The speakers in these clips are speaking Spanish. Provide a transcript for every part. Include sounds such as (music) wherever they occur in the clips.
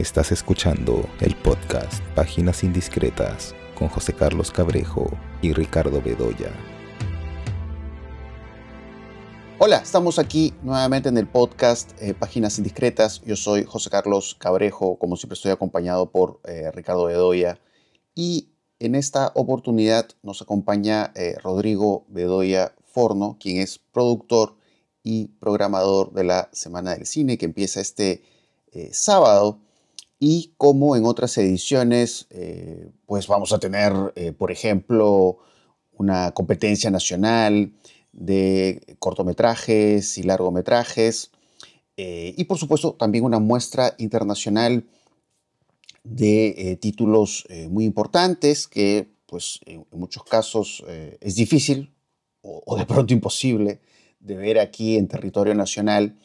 Estás escuchando el podcast Páginas Indiscretas con José Carlos Cabrejo y Ricardo Bedoya. Hola, estamos aquí nuevamente en el podcast eh, Páginas Indiscretas. Yo soy José Carlos Cabrejo, como siempre estoy acompañado por eh, Ricardo Bedoya. Y en esta oportunidad nos acompaña eh, Rodrigo Bedoya Forno, quien es productor y programador de la Semana del Cine, que empieza este sábado y como en otras ediciones, eh, pues vamos a tener, eh, por ejemplo, una competencia nacional de cortometrajes y largometrajes, eh, y por supuesto también una muestra internacional de títulos muy importantes que pues en, muchos casos es difícil o de pronto imposible de ver aquí en territorio nacional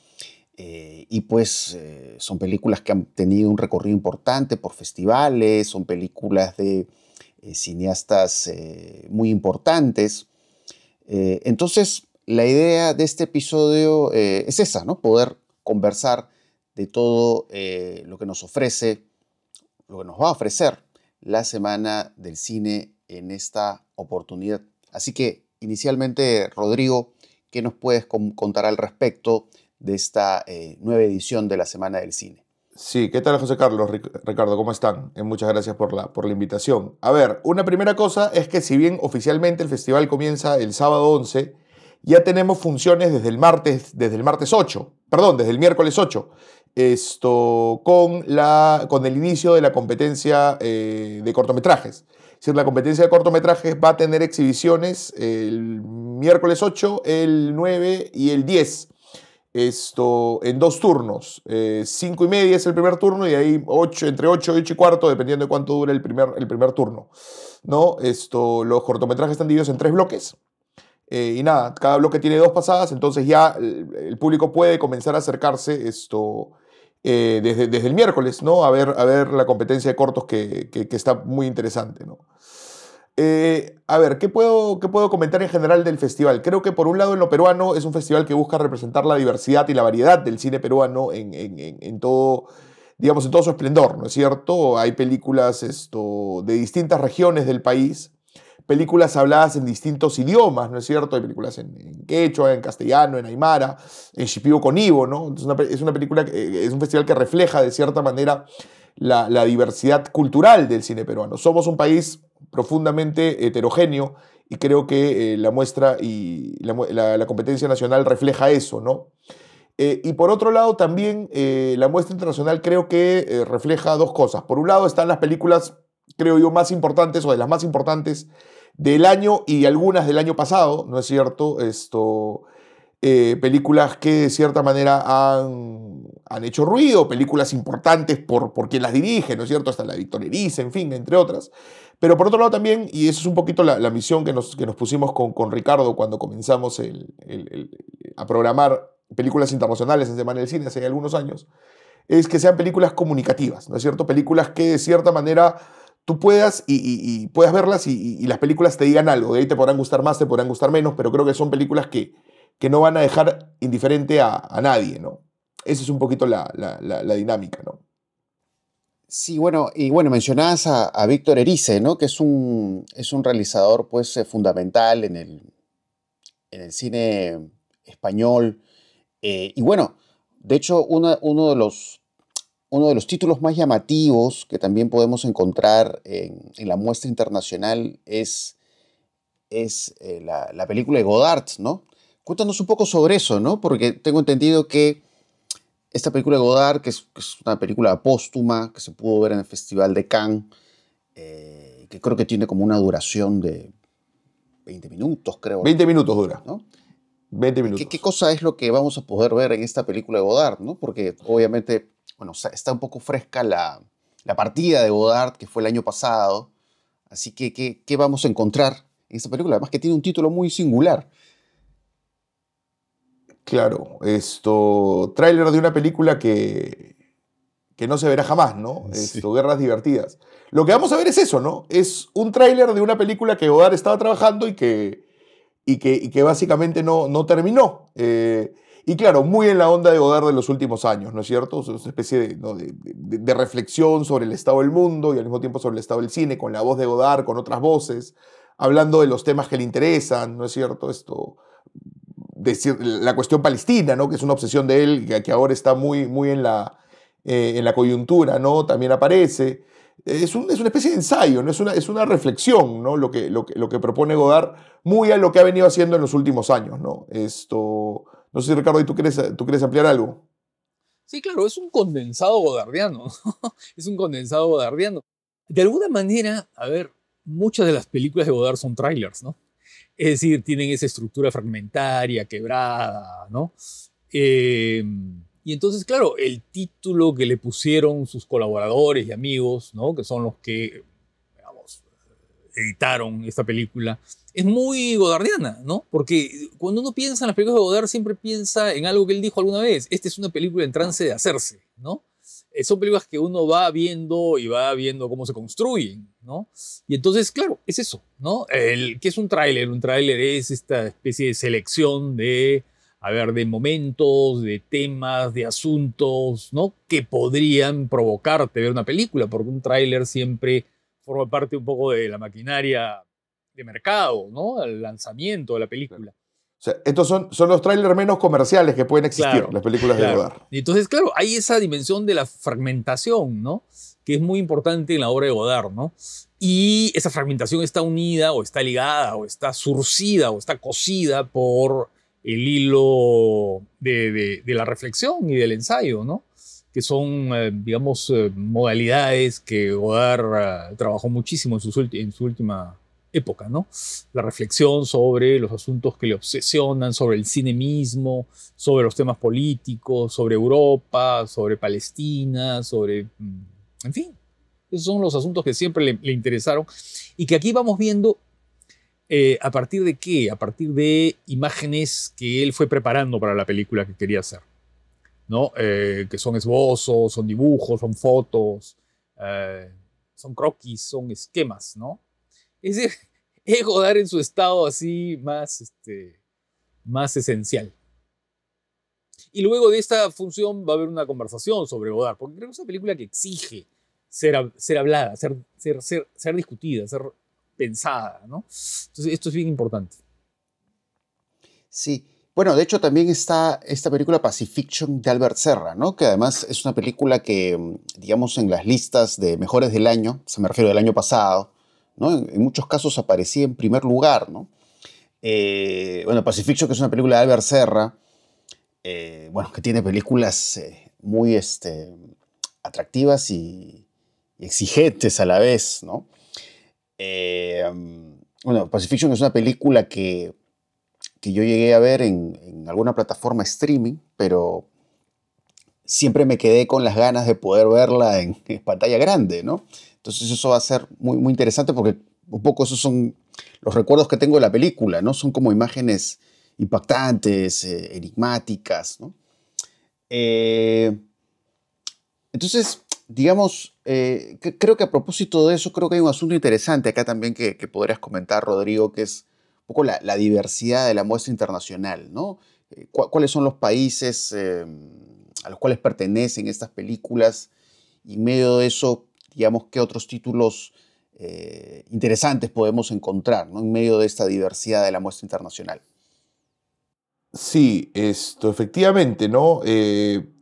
eh, y pues eh, son películas que han tenido un recorrido importante por festivales, son películas de eh, cineastas muy importantes. entonces, la idea de este episodio es esa, ¿no? Poder conversar de todo lo que nos ofrece, lo que nos va a ofrecer la Semana del Cine en esta oportunidad. Así que, inicialmente, Rodrigo, ¿qué nos puedes contar al respecto? De esta eh, nueva edición de la Semana del Cine. Sí, ¿qué tal José Carlos? Ricardo, ¿cómo están? Eh, muchas gracias por la, por la invitación. A ver, una primera cosa es que si bien oficialmente el festival comienza el sábado 11, ya tenemos funciones desde el martes, desde el martes 8, perdón, desde el miércoles 8, esto, con, la, con el inicio de la competencia eh, de cortometrajes. Es decir, la competencia de cortometrajes va a tener exhibiciones el miércoles 8, el 9 y el 10 esto, en dos turnos. Eh, cinco y media es el primer turno y ahí ocho, entre 8 y 8 y cuarto, dependiendo de cuánto dure el primer, el primer turno. ¿no? Esto, los cortometrajes están divididos en tres bloques. Eh, y nada, cada bloque tiene dos pasadas, entonces ya el, público puede comenzar a acercarse esto, eh, desde, desde, el miércoles, ¿no? A ver, a ver la competencia de cortos que, que, que está muy interesante, ¿no? Eh, a ver, ¿qué puedo, ¿qué puedo comentar en general del festival? Creo que por un lado en lo peruano es un festival que busca representar la diversidad y la variedad del cine peruano en, todo, digamos, en todo su esplendor, ¿no es cierto? Hay películas esto, de distintas regiones del país, películas habladas en distintos idiomas, ¿no es cierto? Hay películas en, quechua, en castellano, en aymara, en shipibo con ivo, ¿no? Es es una película, es un festival que refleja de cierta manera la diversidad cultural del cine peruano. Somos un país profundamente heterogéneo y creo que eh, la muestra y la, competencia nacional refleja eso, ¿no? Eh, y por otro lado, también eh, la muestra internacional creo que refleja dos cosas. Por un lado están las películas, creo yo, más importantes o de las más importantes del año y algunas del año pasado, ¿no es cierto? Esto, películas que de cierta manera han, han hecho ruido, películas importantes por, por quien las dirige, ¿no es cierto? Hasta la Victor Erice, en fin, entre otras. Pero por otro lado también, y eso es un poquito la, misión que nos, que nos pusimos con, con Ricardo cuando comenzamos a programar películas internacionales en Semana del Cine hace algunos años, es que sean películas comunicativas, ¿no es cierto? Películas que de cierta manera tú puedas y, puedas verlas y, las películas te digan algo. De ahí te podrán gustar más, te podrán gustar menos, pero creo que son películas que, que no van a dejar indiferente a, a nadie, ¿no? Esa es un poquito la, dinámica, ¿no? Sí, bueno, y bueno, mencionabas a, Víctor Erice, ¿no? Que es un, es un realizador, pues, eh, fundamental en el, en el cine español. Eh, y bueno, de hecho, uno, de los, uno de los títulos más llamativos que también podemos encontrar en, la muestra internacional es, es eh, la, la, película de Godard, ¿no? Cuéntanos un poco sobre eso, ¿no? Porque tengo entendido que esta película de Godard, que es, una película póstuma, que se pudo ver en el Festival de Cannes, eh, que creo que tiene como una duración de 20 minutos, creo. 20 minutos dura. ¿no? 20 minutos. ¿Qué, cosa es lo que vamos a poder ver en esta película de Godard? ¿no? Porque obviamente, bueno, está un poco fresca la, la partida de Godard, que fue el año pasado. Así que, ¿qué, ¿qué vamos a encontrar en esta película? Además que tiene un título muy singular. Claro, esto, tráiler de una película que, que no se verá jamás, ¿no? (laughs) Esto, Guerras Divertidas. Lo que vamos a ver es eso, ¿no? Es un tráiler de una película que Godard estaba trabajando y que, y que, que básicamente no, no terminó. Eh, Y claro, muy en la onda de Godard de los últimos años, ¿no es cierto? Es una especie de, de, de, reflexión sobre el estado del mundo y al mismo tiempo sobre el estado del cine, con la voz de Godard, con otras voces, hablando de los temas que le interesan, ¿no es cierto? Esto, decir, la cuestión palestina, ¿no? Que es una obsesión de él, que, que ahora está muy, muy en, la, eh, en la coyuntura, ¿no? También aparece. Es, un, es, una especie de ensayo, ¿no? es, una, es una reflexión ¿no? lo, que, lo, que, lo que propone Godard, muy a lo que ha venido haciendo en los últimos años. ¿no? Esto, no sé si Ricardo, ¿tú quieres, tú quieres ampliar algo? Sí, claro, es un condensado godardiano. (laughs) es un condensado godardiano. De alguna manera, a ver, muchas de las películas de Godard son trailers, ¿no? Es decir, tienen esa estructura fragmentaria, quebrada, ¿no? Eh, y entonces, claro, el título que le pusieron sus colaboradores y amigos, ¿no? que son los que, digamos, editaron esta película, es muy godardiana, ¿no? Porque cuando uno piensa en las películas de Godard, siempre piensa en algo que él dijo alguna vez. Esta es una película en trance de hacerse, ¿no? Eh, son películas que uno va viendo y va viendo cómo se construyen, ¿no? Y entonces, claro, es eso, ¿no? El, ¿Qué es un tráiler? Un tráiler es esta especie de selección de a ver, de momentos, de temas, de asuntos, ¿no? Que podrían provocarte ver una película, porque un tráiler siempre forma parte un poco de la maquinaria de mercado, ¿no? El lanzamiento de la película. Sea, estos son, son los trailers menos comerciales que pueden existir, las películas de Godard. Entonces, claro, hay esa dimensión de la fragmentación, ¿no? Que es muy importante en la obra de Godard, ¿no? Y esa fragmentación está unida o está ligada o está surcida o está cosida por el hilo de, la reflexión y del ensayo, ¿no? que son, eh, digamos, eh, modalidades que Godard eh, trabajó muchísimo en su, en su última época, ¿no? La reflexión sobre los asuntos que le obsesionan, sobre el cine mismo, sobre los temas políticos, sobre Europa, sobre Palestina, sobre, mm, en fin, esos son los asuntos que siempre le interesaron y que aquí vamos viendo eh, ¿A partir de qué? A partir de imágenes que él fue preparando para la película que quería hacer. ¿no? Eh, que son esbozos, son dibujos, son fotos, eh, son croquis, son esquemas, ¿no? Es decir, (laughs) es Godard en su estado así más, este, más esencial. Y luego de esta función va a haber una conversación sobre Godard, porque creo que es una película que exige ser, ser hablada, ser, ser, ser, ser discutida, ser pensada, ¿no? Entonces, esto es bien importante. Sí. Bueno, de hecho también está esta película Pacifiction de Albert Serra, ¿no? Que además es una película que, digamos, en las listas de mejores del año, se me refiero del año pasado, En, muchos casos aparecía en primer lugar, ¿no? Eh, bueno, Pacifiction, que es una película de Albert Serra, eh, bueno, que tiene películas eh, muy este, atractivas y, exigentes a la vez, ¿no? Eh, bueno, Pacifiction es una película que, que yo llegué a ver en, alguna plataforma streaming, pero siempre me quedé con las ganas de poder verla en, pantalla grande, ¿no? Entonces eso va a ser muy, muy interesante porque un poco esos son los recuerdos que tengo de la película, ¿no? Son como imágenes impactantes, eh, enigmáticas, ¿no? Eh, entonces, digamos, eh, creo que a propósito de eso, creo que hay un asunto interesante acá también que, podrías comentar, Rodrigo, que es un poco la, diversidad de la muestra internacional, ¿no? ¿Cuáles son los países a los cuales pertenecen estas películas? Y en medio de eso, digamos, ¿qué otros títulos eh, interesantes podemos encontrar, ¿no? En medio de esta diversidad de la muestra internacional. Sí, esto, efectivamente, ¿no?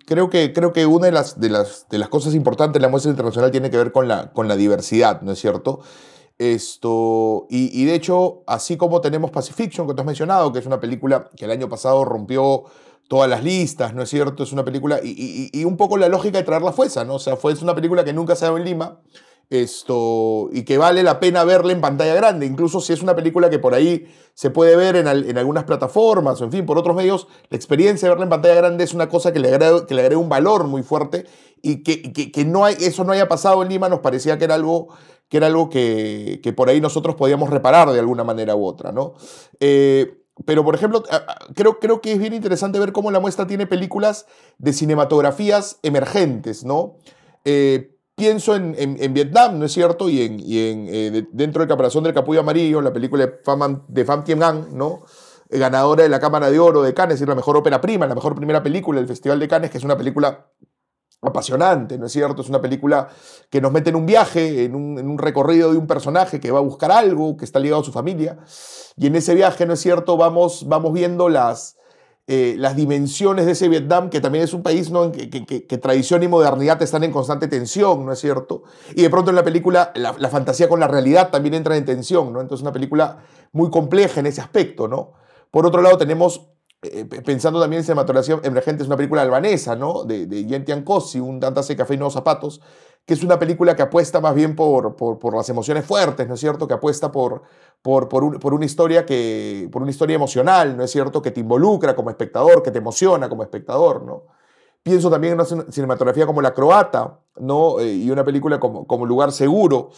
creo que, creo que una de las, de, las, de las cosas importantes de la muestra internacional tiene que ver con la, con la diversidad, ¿no es cierto? Esto, y, de hecho, así como tenemos Pacifiction, que tú has mencionado, que es una película que el año pasado rompió todas las listas, ¿no es cierto? Es una película, y, un poco la lógica de traerla fue esa, ¿no? O sea, fue, es una película que nunca se ha dado en Lima, esto, y que vale la pena verla en pantalla grande, incluso si es una película que por ahí se puede ver en, algunas plataformas o en fin, por otros medios, la experiencia de verla en pantalla grande es una cosa que le agrega, que le agrega un valor muy fuerte y que, que, que, no hay, eso no haya pasado en Lima nos parecía que era algo que, era algo que, que por ahí nosotros podíamos reparar de alguna manera u otra, ¿no? Eh, pero, por ejemplo, creo, creo que es bien interesante ver cómo la muestra tiene películas de cinematografías emergentes, ¿no? Eh, pienso en, en, Vietnam, ¿no es cierto? Y, en, y en, eh, dentro del Caparazón del Capullo Amarillo, la película de Pham, de Pham Tien Anh, ¿no? ganadora de la Cámara de Oro de Cannes, es decir, la mejor ópera prima, la mejor primera película del Festival de Cannes, que es una película apasionante, ¿no es cierto? Es una película que nos mete en un viaje, en un, recorrido de un personaje que va a buscar algo, que está ligado a su familia, y en ese viaje, ¿no es cierto?, vamos, vamos viendo las, eh, las dimensiones de ese Vietnam, que también es un país ¿no? que, tradición y modernidad están en constante tensión, ¿no es cierto? Y de pronto en la película la, la, fantasía con la realidad también entra en tensión, ¿no? Entonces una película muy compleja en ese aspecto, ¿no? Por otro lado tenemos eh, pensando también en cinematografía emergente, es una película albanesa, ¿no? De, de Yentian Kosi, un Tantase Café y Nuevos Zapatos, que es una película que apuesta más bien por, por, las emociones fuertes, ¿no es cierto? Que apuesta por, por, por, una historia que, por una historia emocional, ¿no es cierto? Que te involucra como espectador, que te emociona como espectador, ¿no? Pienso también en una cinematografía como La Croata, ¿no? Eh, y una película como, como Lugar Seguro,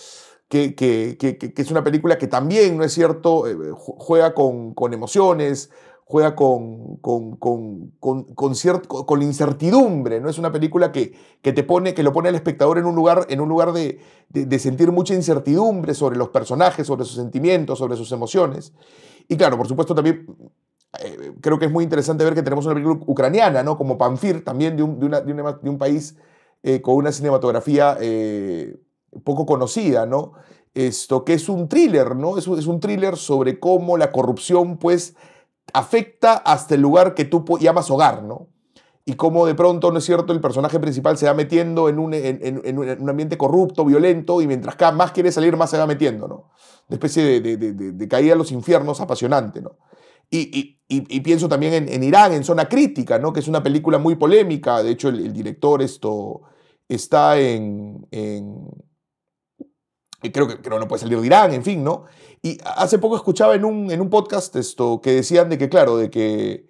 que, que, que, es una película que también, ¿no es cierto?, eh, juega con, con emociones, juega con, con, con, con, con, incertidumbre, ¿no? Es una película que, que, te pone, que lo pone al espectador en un lugar, en un lugar de, de, sentir mucha incertidumbre sobre los personajes, sobre sus sentimientos, sobre sus emociones. Y claro, por supuesto también eh, creo que es muy interesante ver que tenemos una película ucraniana, ¿no? Como Panfir, también de un, de una, de un país eh, con una cinematografía eh, poco conocida, ¿no? Esto que es un thriller, ¿no? Es es un thriller sobre cómo la corrupción, pues, afecta hasta el lugar que tú llamas hogar, ¿no? Y cómo de pronto, ¿no es cierto?, el personaje principal se va metiendo en un, en, un ambiente corrupto, violento, y mientras más quiere salir, más se va metiendo, ¿no? Una especie de, de, caída a los infiernos apasionante, ¿no? Y, y, pienso también en, Irán, en Zona Crítica, ¿no? Que es una película muy polémica, de hecho el, director esto está en, creo que, no, no puede salir de Irán, en fin, ¿no? Y hace poco escuchaba en un, en un podcast esto que decían de que, claro, de que,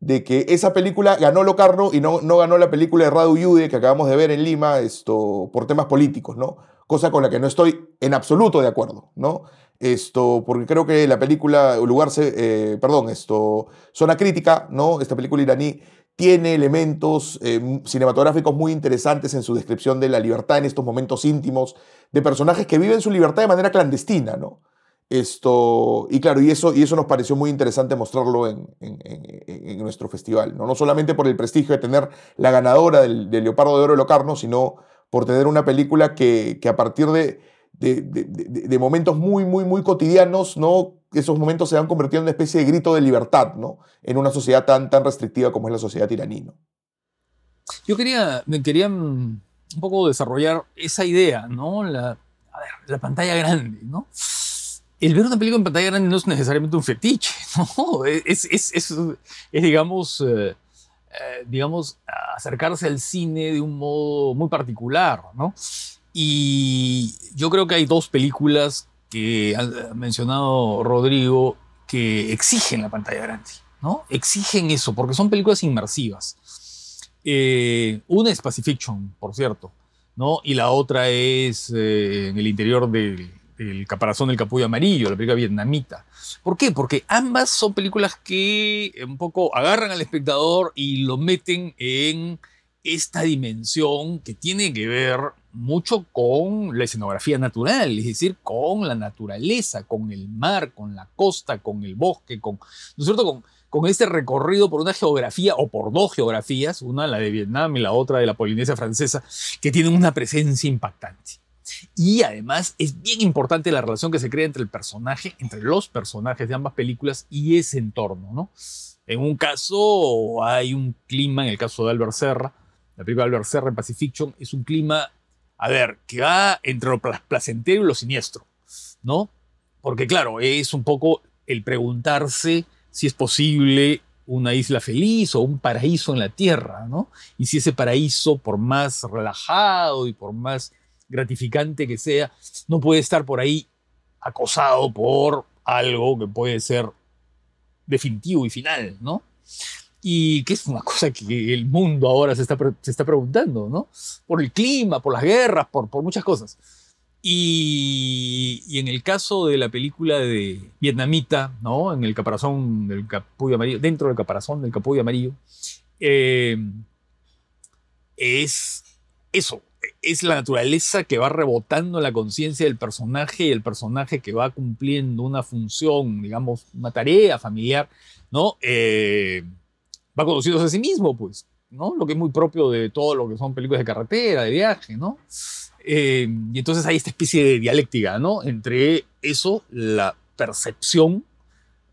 de que esa película ganó Locarno y no, no ganó la película de Radu Yude que acabamos de ver en Lima esto, por temas políticos, ¿no? Cosa con la que no estoy en absoluto de acuerdo, ¿no? Esto, porque creo que la película, lugar, eh, perdón, esto, Zona Crítica, ¿no? Esta película iraní tiene elementos eh, cinematográficos muy interesantes en su descripción de la libertad en estos momentos íntimos, de personajes que viven su libertad de manera clandestina, ¿no? Esto, y claro, y eso, y eso nos pareció muy interesante mostrarlo en, nuestro festival, ¿no? no solamente por el prestigio de tener la ganadora del, Leopardo de Oro de Locarno, sino por tener una película que, a partir de, momentos muy, muy, muy cotidianos, ¿no? Esos momentos se han convertido en una especie de grito de libertad ¿no? en una sociedad tan, tan restrictiva como es la sociedad iraní. Yo quería, quería mm, un poco desarrollar esa idea, ¿no? La, pantalla grande, ¿no? el ver una película en pantalla grande no es necesariamente un fetiche, (laughs) ¿no? Es digamos, eh, eh, digamos, acercarse al cine de un modo muy particular, ¿no? Y yo creo que hay dos películas que ha mencionado Rodrigo que exigen la pantalla grande, ¿no? Exigen eso, porque son películas inmersivas. Eh, una es Pacifiction, por cierto, ¿no? Y la otra es en el interior del el caparazón del capullo amarillo, la película vietnamita. ¿Por qué? Porque ambas son películas que un poco agarran al espectador y lo meten en esta dimensión que tiene que ver mucho con la escenografía natural, es decir, con la naturaleza, con el mar, con la costa, con el bosque, con, ¿no es cierto? Con, con este recorrido por una geografía o por dos geografías, una la de Vietnam y la otra de la Polinesia francesa, que tienen una presencia impactante. Y además es bien importante la relación que se crea entre el personaje, entre los personajes de ambas películas y ese entorno, ¿no? En un caso hay un clima, en el caso de Albert Serra, la película Albert Serra en Pacifiction, es un clima, a ver, que va entre lo placentero y lo siniestro, ¿no? Porque claro, es un poco el preguntarse si es posible una isla feliz o un paraíso en la tierra, ¿no? Y si ese paraíso, por más relajado y por más gratificante que sea, no puede estar por ahí acosado por algo que puede ser definitivo y final, ¿no? Y que es una cosa que el mundo ahora se está, se está preguntando, ¿no? Por el clima, por las guerras, por, por muchas cosas. Y, y, en el caso de la película de Vietnamita, ¿no? En el caparazón del capullo amarillo, dentro del caparazón del capullo amarillo, eh, es eso, es la naturaleza que va rebotando la conciencia del personaje y el personaje que va cumpliendo una función, digamos, una tarea familiar, ¿no? Eh, va conociéndose a sí mismo, pues, ¿no? Lo que es muy propio de todo lo que son películas de carretera, de viaje, ¿no? Eh, y entonces hay esta especie de dialéctica, ¿no? Entre eso, la percepción,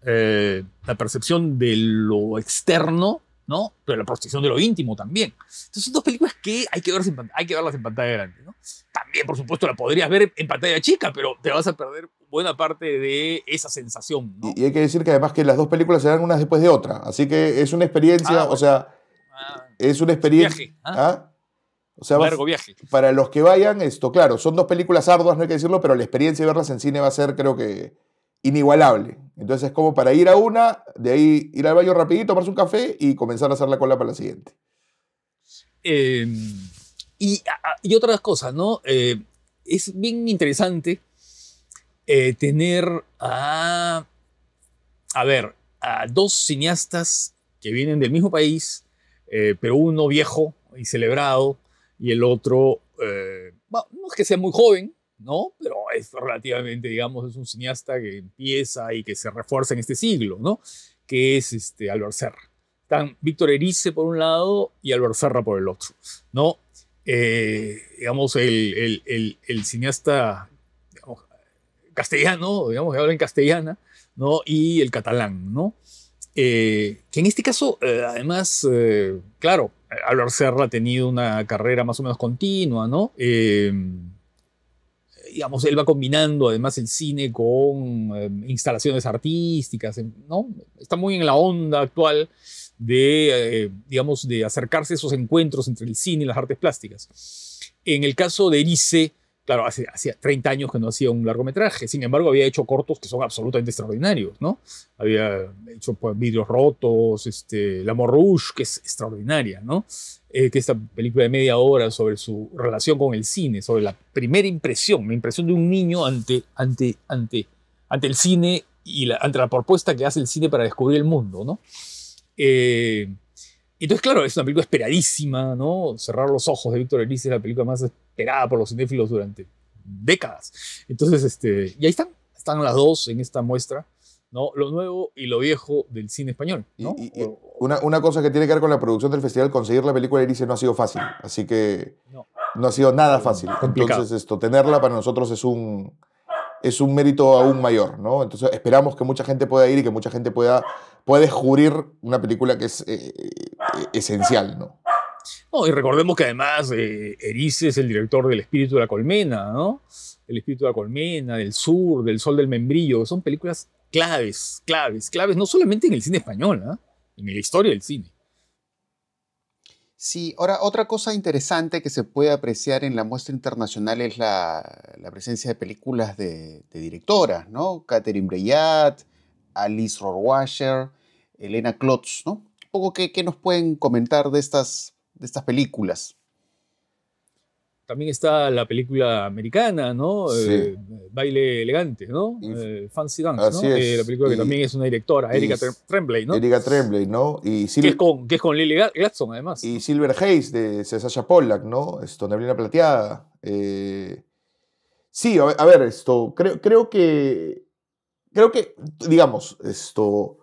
eh, la percepción de lo externo, ¿no? Pero la percepción de lo íntimo también. Entonces son dos películas que hay que, verlas en, hay que verlas en pantalla grande, ¿no? También, por supuesto, la podrías ver en pantalla chica, pero te vas a perder buena parte de esa sensación, ¿no? Y, y hay que decir que además que las dos películas serán unas después de otra, así que es una experiencia, Ah, o sea, Ah, es una experiencia... viaje, ¿ah? ¿Ah? O sea, vas- largo viaje. para los que vayan, esto, claro, son dos películas arduas, no hay que decirlo, pero la experiencia de verlas en cine va a ser, creo que, inigualable. Entonces es como para ir a una, de ahí ir al baño rapidito, tomarse un café y comenzar a hacer la cola para la siguiente. Eh, y, y otras cosas, ¿no? Eh, es bien interesante eh, tener a, a ver, a dos cineastas que vienen del mismo país, eh, pero uno viejo y celebrado y el otro, eh, bueno, no es que sea muy joven, ¿no? Pero relativamente, digamos, es un cineasta que empieza y que se refuerza en este siglo, ¿no? Que es este, Albert Serra. Están Víctor Erice por un lado y Albert Serra por el otro, ¿no? Eh, digamos, el, el- el- cineasta castellano, digamos, que habla en castellana, ¿no? Y el catalán, ¿no? Eh, que en este caso, eh, además, eh, claro, Albert Serra ha tenido una carrera más o menos continua, ¿no? Digamos, él va combinando además el cine con eh, instalaciones artísticas, ¿no? Está muy en la onda actual de, eh, digamos, de acercarse a esos encuentros entre el cine y las artes plásticas. En el caso de Erice, claro, hace, hacía 30 años que no hacía un largometraje, sin embargo había hecho cortos que son absolutamente extraordinarios, ¿no? Había hecho pues, Vidrios Rotos, este, La Rouge, que es extraordinaria, ¿no? Eh, que esta película de media hora sobre su relación con el cine, sobre la primera impresión, la impresión de un niño ante, ante, ante, ante el cine y ante la propuesta que hace el cine para descubrir el mundo, ¿no? Eh, entonces, claro, es una película esperadísima, ¿no? Cerrar los ojos de Víctor Erice es la película más esperada por los cinéfilos durante décadas. Entonces, este, y ahí están, están las dos en esta muestra, ¿no? Lo nuevo y lo viejo del cine español, ¿no? Y- y- y Una, una cosa que tiene que ver con la producción del festival, conseguir la película de Erice no ha sido fácil, así que No. no ha sido nada fácil. Complicado. Entonces, esto, tenerla para nosotros es un, es un mérito aún mayor, ¿no? Entonces, esperamos que mucha gente pueda ir y que mucha gente pueda, pueda descubrir una película que es eh, eh, esencial, ¿no? Y recordemos que además eh, Erice es el director del Espíritu de la Colmena, ¿no? El Espíritu de la Colmena, del Sur, del Sol del Membrillo, son películas claves, claves, claves, no solamente en el cine español, ¿ah? en la historia del cine. Sí, ahora otra cosa interesante que se puede apreciar en la muestra internacional es la, la presencia de películas de, directoras, ¿no? Catherine Breillat, Alice Rohrwacher, Elena Klotz, ¿no? Un poco qué, qué nos pueden comentar de estas, de estas películas. También está la película americana, ¿no? Sí. Eh, Baile elegante, ¿no? Eh, Fancy Dance, Así ¿no? es. Eh, la película que Y- también es una directora, Erika Tremblay, ¿no? Erika Tremblay, ¿no? Y que, es con, que es con Lily Gla- Gladstone, además. y Silver Hayes de Sasha Pollack, ¿no? Esto, Neblina Plateada. eh, Sí, a ver, a ver, esto, creo, creo que, creo que, digamos, esto,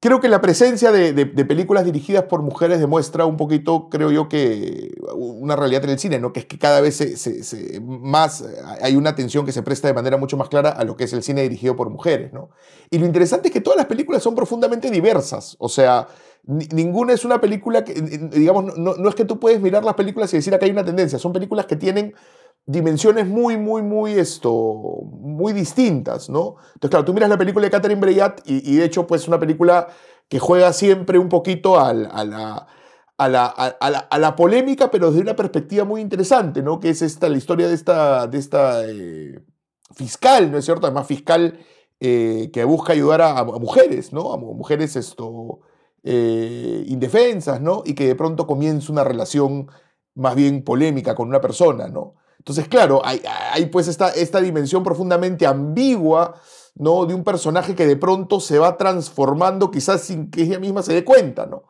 creo que la presencia de, películas dirigidas por mujeres demuestra un poquito, creo yo, que una realidad en el cine, ¿no? Que es que cada vez más eh, hay una atención que se presta de manera mucho más clara a lo que es el cine dirigido por mujeres, ¿no? Y lo interesante es que todas las películas son profundamente diversas, o sea, ni- ninguna es una película que, digamos, no, no es que tú puedes mirar las películas y decir acá hay una tendencia, son películas que tienen dimensiones muy, muy, muy, esto, muy distintas, ¿no? Entonces, claro, tú miras la película de Catherine Breillat y, de hecho, pues, una película que juega siempre un poquito al- a, la, a, la, a- la- a la polémica, pero desde una perspectiva muy interesante, ¿no? Que es esta, la historia de esta, de esta eh, fiscal, ¿no es cierto? Además, fiscal eh, que busca ayudar a, mujeres, ¿no? A mu- mujeres esto, eh, indefensas, ¿no? Y que de pronto comienza una relación más bien polémica con una persona, ¿no? Entonces, claro, hay, pues esta, esta dimensión profundamente ambigua, ¿no? De un personaje que de pronto se va transformando quizás sin que ella misma se dé cuenta, ¿no?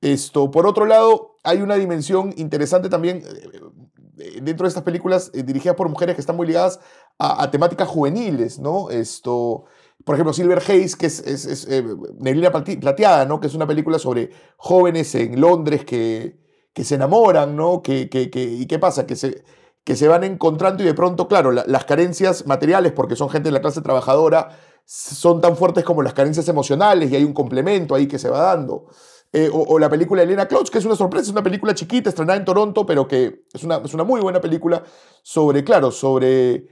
Esto, por otro lado, hay una dimensión interesante también eh, dentro de estas películas eh, dirigidas por mujeres que están muy ligadas a, temáticas juveniles, ¿no? Esto, por ejemplo, Silver Haze, que es, es, es eh, Plateada, ¿no? Que es una película sobre jóvenes en Londres que, que se enamoran, ¿no? Que, que, que- ¿Y qué pasa? Que se, que se van encontrando y de pronto, claro, la- las carencias materiales, porque son gente de la clase trabajadora, son tan fuertes como las carencias emocionales y hay un complemento ahí que se va dando. Eh, o, la película Elena Klotz, que es una sorpresa, es una película chiquita, estrenada en Toronto, pero que es una, es una muy buena película sobre, claro, sobre,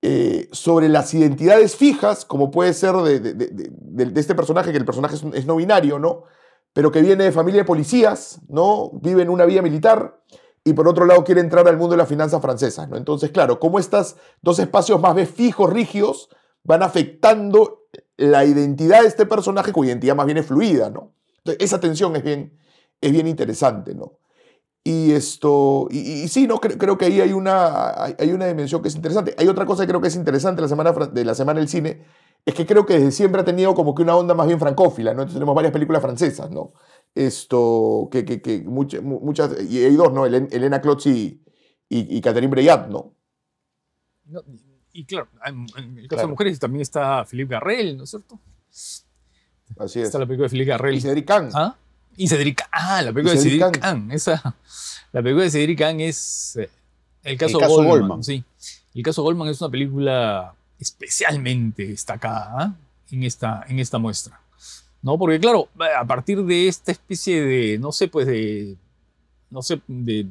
eh, sobre las identidades fijas, como puede ser de, de- de- este personaje, que el personaje es, es no binario, ¿no? Pero que viene de familia de policías, ¿no? Vive en una vía militar y por otro lado quiere entrar al mundo de las finanzas francesas, ¿no? Entonces, claro, cómo estos dos espacios más bien fijos, rígidos, van afectando la identidad de este personaje, cuya identidad más bien es fluida, ¿no? Entonces, esa tensión es bien, es bien interesante, ¿no? Y esto, y, y- sí, ¿no? Creo, creo que ahí hay una, hay, hay una dimensión que es interesante. Hay otra cosa que creo que es interesante la semana, de la semana del cine, es que creo que desde siempre ha tenido como que una onda más bien francófila, ¿no? Entonces tenemos varias películas francesas, ¿no? Esto, que, que, que muchas, mu- muchas, y hay dos, ¿no? Elena Klotz y, y, y Catherine Breillat, ¿no? No, y claro, en, en el caso Claro. de mujeres también está Philippe Garrel, ¿no es cierto? Así es. Está la película de Philippe Garrel. Y Cedric Kahn. ¿Ah? Y Cedric Ah, la película de Cedric Kahn. Kahn. Esa, (laughs) la película de Cedric Kahn es eh, el caso, caso Goldman, Goldman. Sí. El caso Goldman es una película especialmente destacada ¿ah? en, esta, en esta muestra. ¿No? Porque claro, a partir de esta especie de, no sé, pues de, no sé, de,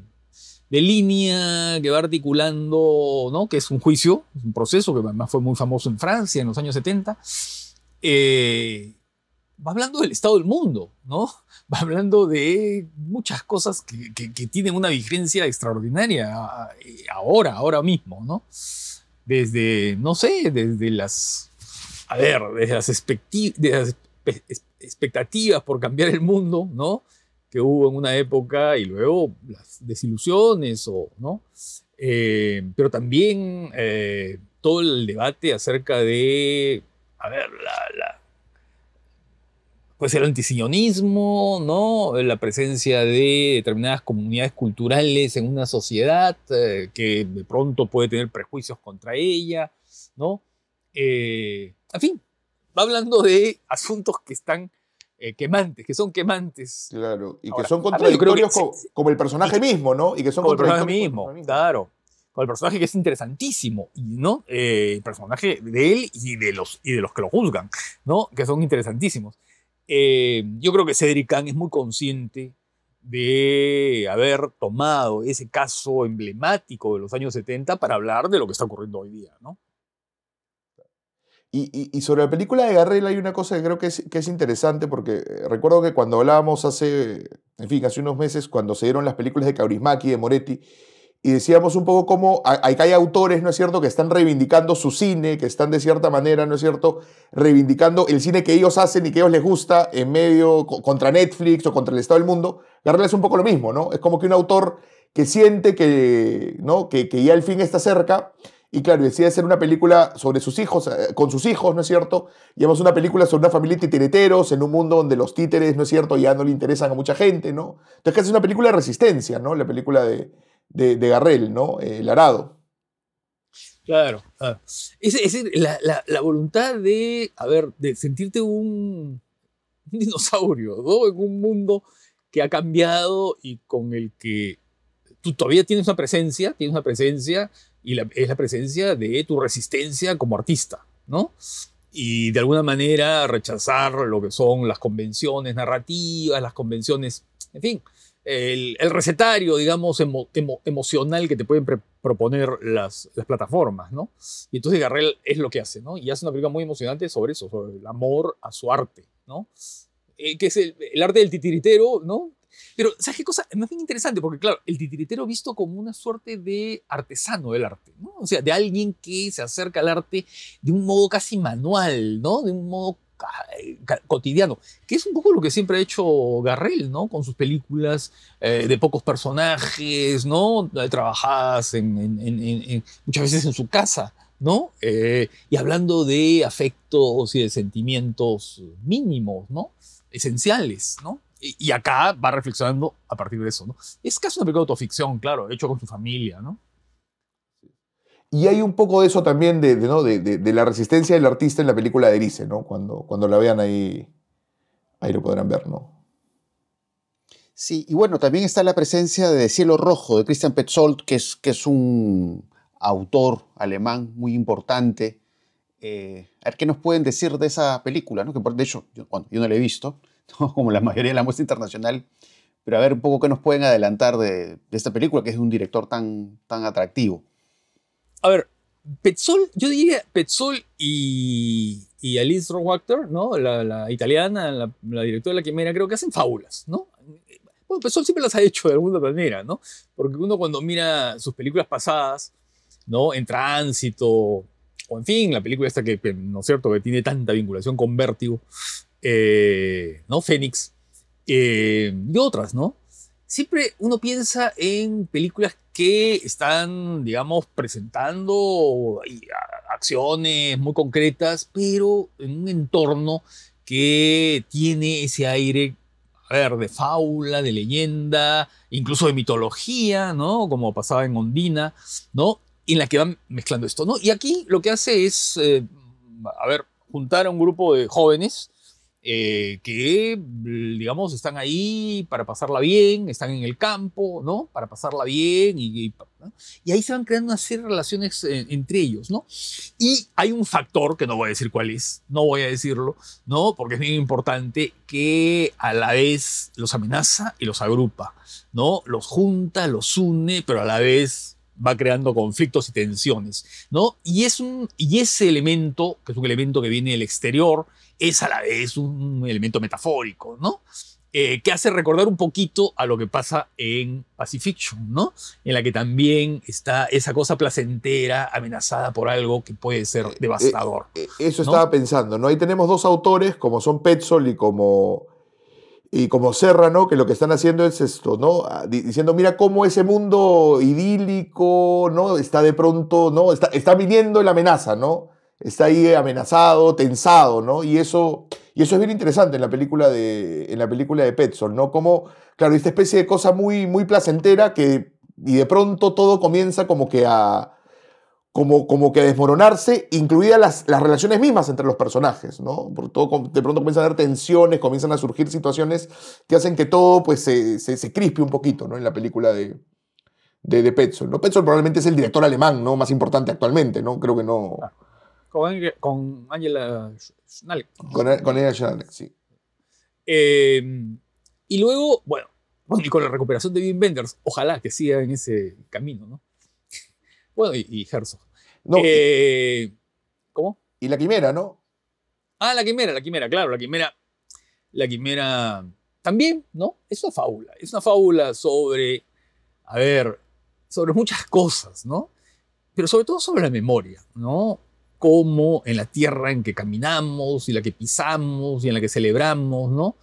línea que va articulando, ¿no? Que es un juicio, un proceso que además fue muy famoso en Francia en los años 70. eh, va hablando del estado del mundo, ¿no? (laughs) Va hablando de muchas cosas que, que- tienen una vigencia extraordinaria a- ahora, ahora mismo, ¿no? Desde, no sé, desde las, a ver, desde las, expecti- de las expectativas por cambiar el mundo, ¿no? Que hubo en una época y luego las desilusiones, ¿no? Eh, pero también eh, todo el debate acerca de, a ver, la, la- pues el antisionismo, ¿no? La presencia de determinadas comunidades culturales en una sociedad eh, que de pronto puede tener prejuicios contra ella, ¿no? Eh, en fin, va hablando de asuntos que están eh, quemantes, que son quemantes. Claro, y que Ahora, son ver, yo creo que contradictorios co- sí, como, el personaje mismo, ¿no? Y que son Con el personaje contradictorios mismo, con el claro. Con el personaje que es interesantísimo, ¿no? Eh, el personaje de él y de, los, y de los que lo juzgan, ¿no? Que son interesantísimos. Eh, yo creo que Cedric Kahn es muy consciente de haber tomado ese caso emblemático de los años 70 para hablar de lo que está ocurriendo hoy día, ¿no? Y, y- y sobre la película de Garrel hay una cosa que creo que es, que es interesante porque eh, recuerdo que cuando hablábamos hace, en fin, hace unos meses, cuando se dieron las películas de Kaurismäki, de Moretti, y decíamos un poco cómo hay, hay- autores, ¿no es cierto?, que están reivindicando su cine, que están de cierta manera, ¿no es cierto?, reivindicando el cine que ellos hacen y que ellos les gusta en medio, co- contra Netflix o contra el Estado del mundo. Garrel es un poco lo mismo, ¿no? Es como que un autor que siente que, ¿no? que, que ya el fin está cerca y claro, decide hacer una película sobre sus hijos, eh, con sus hijos, ¿no es cierto? Además una película sobre una familia de titereteros en un mundo donde los títeres, ¿no es cierto?, ya no le interesan a mucha gente, ¿no? Entonces, es una película de resistencia, ¿no? La película de, de, Garrel, ¿no? Eh, El Arado. Claro. claro. Es, la, la- voluntad de, a ver, de sentirte un, un dinosaurio, ¿no? En un mundo que ha cambiado y con el que tú todavía tienes una presencia, tienes una presencia y es la presencia de tu resistencia como artista, ¿no? Y de alguna manera rechazar lo que son las convenciones narrativas, las convenciones, en fin, el, recetario, digamos, emo- emo- emocional que te pueden proponer las, plataformas, ¿no? Y entonces Garrel es lo que hace, ¿no? Y hace una película muy emocionante sobre eso, sobre el amor a su arte, ¿no? Eh, que es el arte del titiritero, ¿no? Pero, ¿sabes qué cosa? Es más bien interesante, porque claro, el titiritero visto como una suerte de artesano del arte, ¿no? O sea, de alguien que se acerca al arte de un modo casi manual, ¿no? De un modo cotidiano, que es un poco lo que siempre ha hecho Garrel, ¿no? Con sus películas eh, de pocos personajes, ¿no? Eh, Trabajadas muchas veces en su casa, ¿no? Eh, y hablando de afectos y de sentimientos mínimos, ¿no? Esenciales, ¿no? Y, acá va reflexionando a partir de eso, ¿no? Es casi una película de autoficción, claro, hecho con su familia, ¿no? Y hay un poco de eso también de, de, ¿no? de, de- de la resistencia del artista en la película de Erice, ¿no? Cuando, cuando la vean ahí, ahí lo podrán ver, ¿no? Sí, y bueno, también está la presencia de Cielo Rojo, de Christian Petzold, que es, que es un autor alemán muy importante. Eh, a ver qué nos pueden decir de esa película, ¿no? Que por- de hecho, yo, bueno, yo no la he visto. (laughs) como la mayoría de la muestra internacional, pero a ver un poco qué nos pueden adelantar de, de esta película, que es de un director tan, tan atractivo. A ver, Petzol, yo diría Petzol y, y Alice Rohrwachter, ¿no? La, la italiana, la, la directora de La Quimera, creo que hacen fábulas, ¿no? Bueno, Petzol siempre las ha hecho de alguna manera, ¿no? Porque uno cuando mira sus películas pasadas, ¿no? En Tránsito, o en fin, la película esta que, que, ¿no es cierto?, que tiene tanta vinculación con Vértigo, eh, ¿no? Fénix, eh, y otras, ¿no? Siempre uno piensa en películas que están, digamos, presentando acciones muy concretas, pero en un entorno que tiene ese aire, a ver, de fábula, de leyenda, incluso de mitología, ¿no? Como pasaba en Ondina, ¿no? En la que van mezclando esto, ¿no? Y aquí lo que hace es, eh, a ver, juntar a un grupo de jóvenes eh, que, digamos, están ahí para pasarla bien, están en el campo, ¿no? Para pasarla bien y, y, ¿no? y ahí se van creando una serie de relaciones eh, entre ellos, ¿no? Y hay un factor, que no voy a decir cuál es, no voy a decirlo, ¿no? Porque es bien importante, que a la vez los amenaza y los agrupa, ¿no? Los junta, los une, pero a la vez va creando conflictos y tensiones, ¿no? Y, es un, y ese elemento, que es un elemento que viene del exterior, es a la vez un elemento metafórico, ¿no? Eh, que hace recordar un poquito a lo que pasa en Pacifiction, ¿no? En la que también está esa cosa placentera amenazada por algo que puede ser devastador. Eh, Eso estaba pensando, ¿no? Ahí tenemos dos autores, como son Petzol y como, y como Serra, ¿no? Que lo que están haciendo es esto, ¿no? Ah, di- Diciendo, mira cómo ese mundo idílico, ¿no? Está de pronto, ¿no? Está, está viniendo la amenaza, ¿no? Está ahí amenazado, tensado, ¿no? Y eso, y eso es bien interesante en la película de, en la película de Petzol, ¿no? Como, claro, esta especie de cosa muy, muy placentera que, y de pronto todo comienza como que a, como, como que a desmoronarse, incluidas las, las relaciones mismas entre los personajes, ¿no? Por todo, de pronto comienzan a haber tensiones, comienzan a surgir situaciones que hacen que todo pues, se, se, se crispe un poquito, ¿no? En la película de, de, de Petzold, ¿no? Petzold probablemente es el director alemán, ¿no? Más importante actualmente, ¿no? Creo que no... Con, Ange- con Angela Schnall. Con, con ella ya, sí. Eh, y luego, bueno, bueno, y con la recuperación de Wim Wenders, ojalá que siga en ese camino, ¿no? Bueno, y, y Herzog. No, Eh, ¿Cómo? y la quimera, ¿no? Ah, la quimera, la quimera, claro, la quimera. La quimera también, ¿no? Es una fábula. Es una fábula sobre, a ver, sobre muchas cosas, ¿no? Pero sobre todo sobre la memoria, ¿no? Cómo en la tierra en que caminamos y la que pisamos y en la que celebramos, ¿no?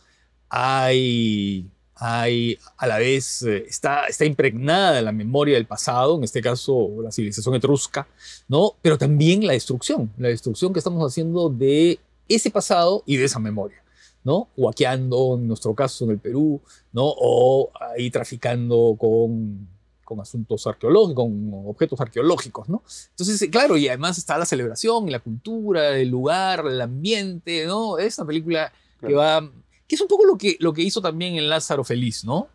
Hay, hay a la vez, eh, está, está impregnada la memoria del pasado, en este caso la civilización etrusca, ¿no? Pero también la destrucción, la destrucción que estamos haciendo de ese pasado y de esa memoria, ¿no? Huaqueando, en nuestro caso en el Perú, ¿no? O ahí traficando con, con asuntos arqueológicos, con objetos arqueológicos, ¿no? Entonces, claro, y además está la celebración, la cultura, el lugar, el ambiente, ¿no? Es una película que va, que es un poco lo que, lo que hizo también en Lázaro Feliz, ¿no?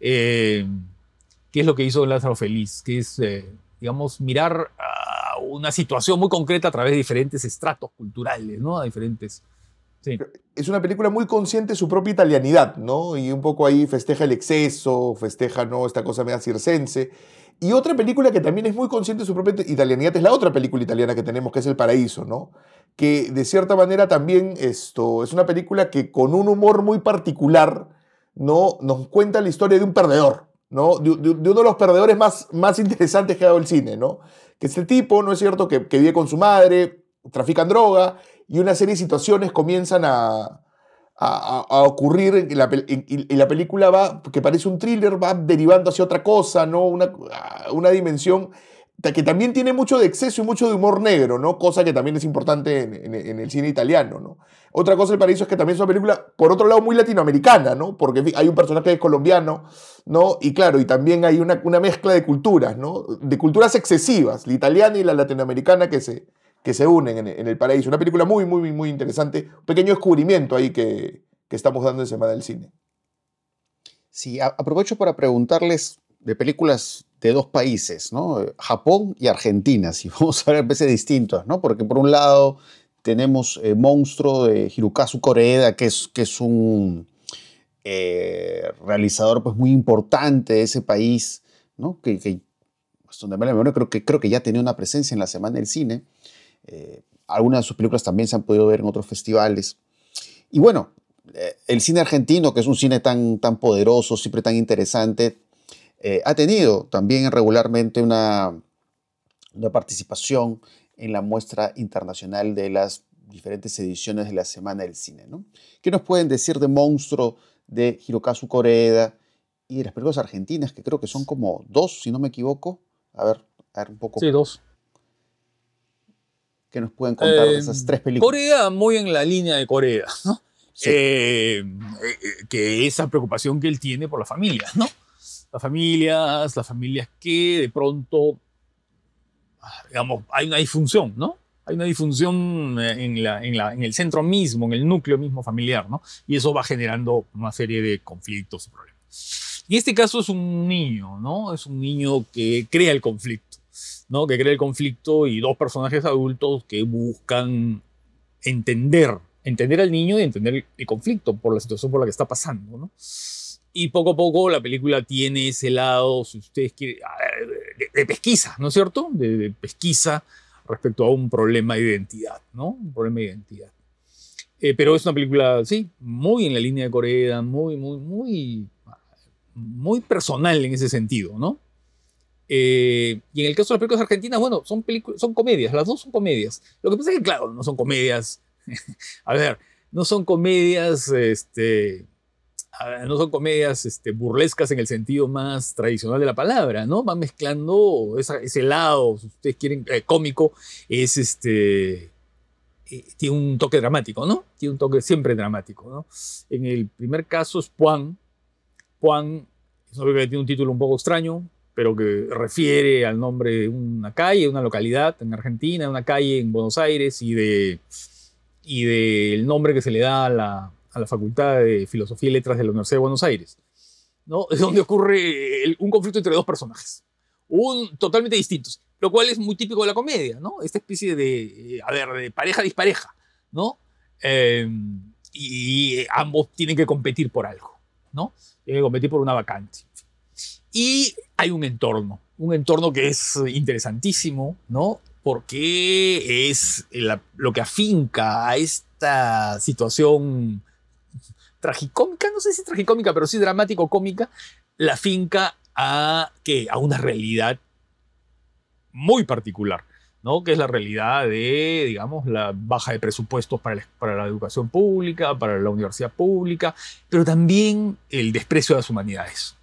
Eh, ¿Qué es lo que hizo en Lázaro Feliz? Que es, eh, digamos, mirar a una situación muy concreta a través de diferentes estratos culturales, ¿no? A diferentes... Sí. es una película muy consciente de su propia italianidad, ¿no? Y un poco ahí festeja el exceso, festeja, ¿no? Esta cosa media circense. Y otra película que también es muy consciente de su propia italianidad es la otra película italiana que tenemos, que es El Paraíso, ¿no? Que de cierta manera también esto es una película que con un humor muy particular, ¿no? Nos cuenta la historia de un perdedor, ¿no? De, de- de uno de los perdedores más, más interesantes que ha dado el cine, ¿no? Que este tipo, ¿no es cierto?, que, que vive con su madre, trafican droga y una serie de situaciones comienzan a, a, a- ocurrir en la, en- y- y la película va, que parece un thriller, va derivando hacia otra cosa, ¿no? Una, una dimensión que también tiene mucho de exceso y mucho de humor negro, ¿no? Cosa que también es importante en, en, el cine italiano, ¿no? Otra cosa del paraíso es que también es una película, por otro lado, muy latinoamericana, ¿no? Porque hay un personaje que es colombiano, ¿no? Y claro, y también hay una, una mezcla de culturas, ¿no? De culturas excesivas, la italiana y la latinoamericana que se, que se unen en, el paraíso. Una película muy, muy, muy interesante. Un pequeño descubrimiento ahí que, que estamos dando en Semana del Cine. Sí, aprovecho para preguntarles de películas de dos países, ¿no? Japón y Argentina, si (laughs) vamos a ver veces distintos, ¿no? Porque por un lado tenemos eh, Monstruo de Hirokazu Koreeda, que es, que es un eh, realizador pues, muy importante de ese país, ¿no? Que, que donde me memoria, creo que, creo que ya tenía una presencia en la Semana del Cine. Eh, algunas de sus películas también se han podido ver en otros festivales. Y bueno, el cine argentino, que es un cine tan, tan poderoso, siempre tan interesante, eh, ha tenido también regularmente una, una, participación en la muestra internacional de las diferentes ediciones de la Semana del Cine. ¿no? ¿Qué nos pueden decir de Monstruo de Hirokazu Koreeda y de las películas argentinas, que creo que son como dos, si no me equivoco? A ver, a ver un poco. Sí, dos. ¿Qué nos pueden contar de esas em, tres películas? Corea, muy en la línea de Corea, ¿no? Eh, eh, que esa preocupación que él tiene por la familia, ¿no? las familias, las familias que de pronto, digamos, hay una disfunción, ¿no? Hay una disfunción en, la, en, la, en, el centro mismo, en el núcleo mismo familiar, ¿no? Y eso va generando una serie de conflictos y problemas. Y este caso es un niño, ¿no? Es un niño que crea el conflicto, ¿no? Que crea el conflicto y dos personajes adultos que buscan entender, entender al niño y entender el conflicto por la situación por la que está pasando, ¿no? Y poco a poco la película tiene ese lado, si ustedes quieren, de, pesquisa, ¿no es cierto? De, pesquisa respecto a un problema de identidad, ¿no? Un problema de identidad. Eh, pero es una película, sí, muy en la línea de Corea, muy, muy, muy, muy personal en ese sentido, ¿no? Eh, y en el caso de las películas argentinas, bueno, son, son comedias, las dos son comedias. Lo que pasa es que, claro, no son comedias, (laughs) a ver, no son comedias, este, no son comedias este, burlescas en el sentido más tradicional de la palabra, ¿no? Van mezclando ese lado, si ustedes quieren, eh, cómico, es este. Eh, tiene un toque dramático, ¿no? Tiene un toque siempre dramático, ¿no? En el primer caso es Juan. Juan es una que tiene un título un poco extraño, pero que refiere al nombre de una calle, una localidad en Argentina, una calle en Buenos Aires y de y del nombre que se le da a la, a la Facultad de Filosofía y Letras de la Universidad de Buenos Aires, ¿no? Es donde ocurre un conflicto entre dos personajes, un, totalmente distintos, lo cual es muy típico de la comedia, ¿no? Esta especie de, a ver, de pareja dispareja, ¿no? Em, y ambos tienen que competir por algo, ¿no? Tienen que competir por una vacante. Y hay un entorno, un entorno que es interesantísimo, ¿no? Porque es lo que afinca a esta situación tragicómica, no sé si tragicómica, pero sí dramático-cómica, la finca a, ¿qué? a una realidad muy particular, ¿no? que es la realidad de, digamos, la baja de presupuestos para, para la educación pública, para la universidad pública, pero también el desprecio de las humanidades,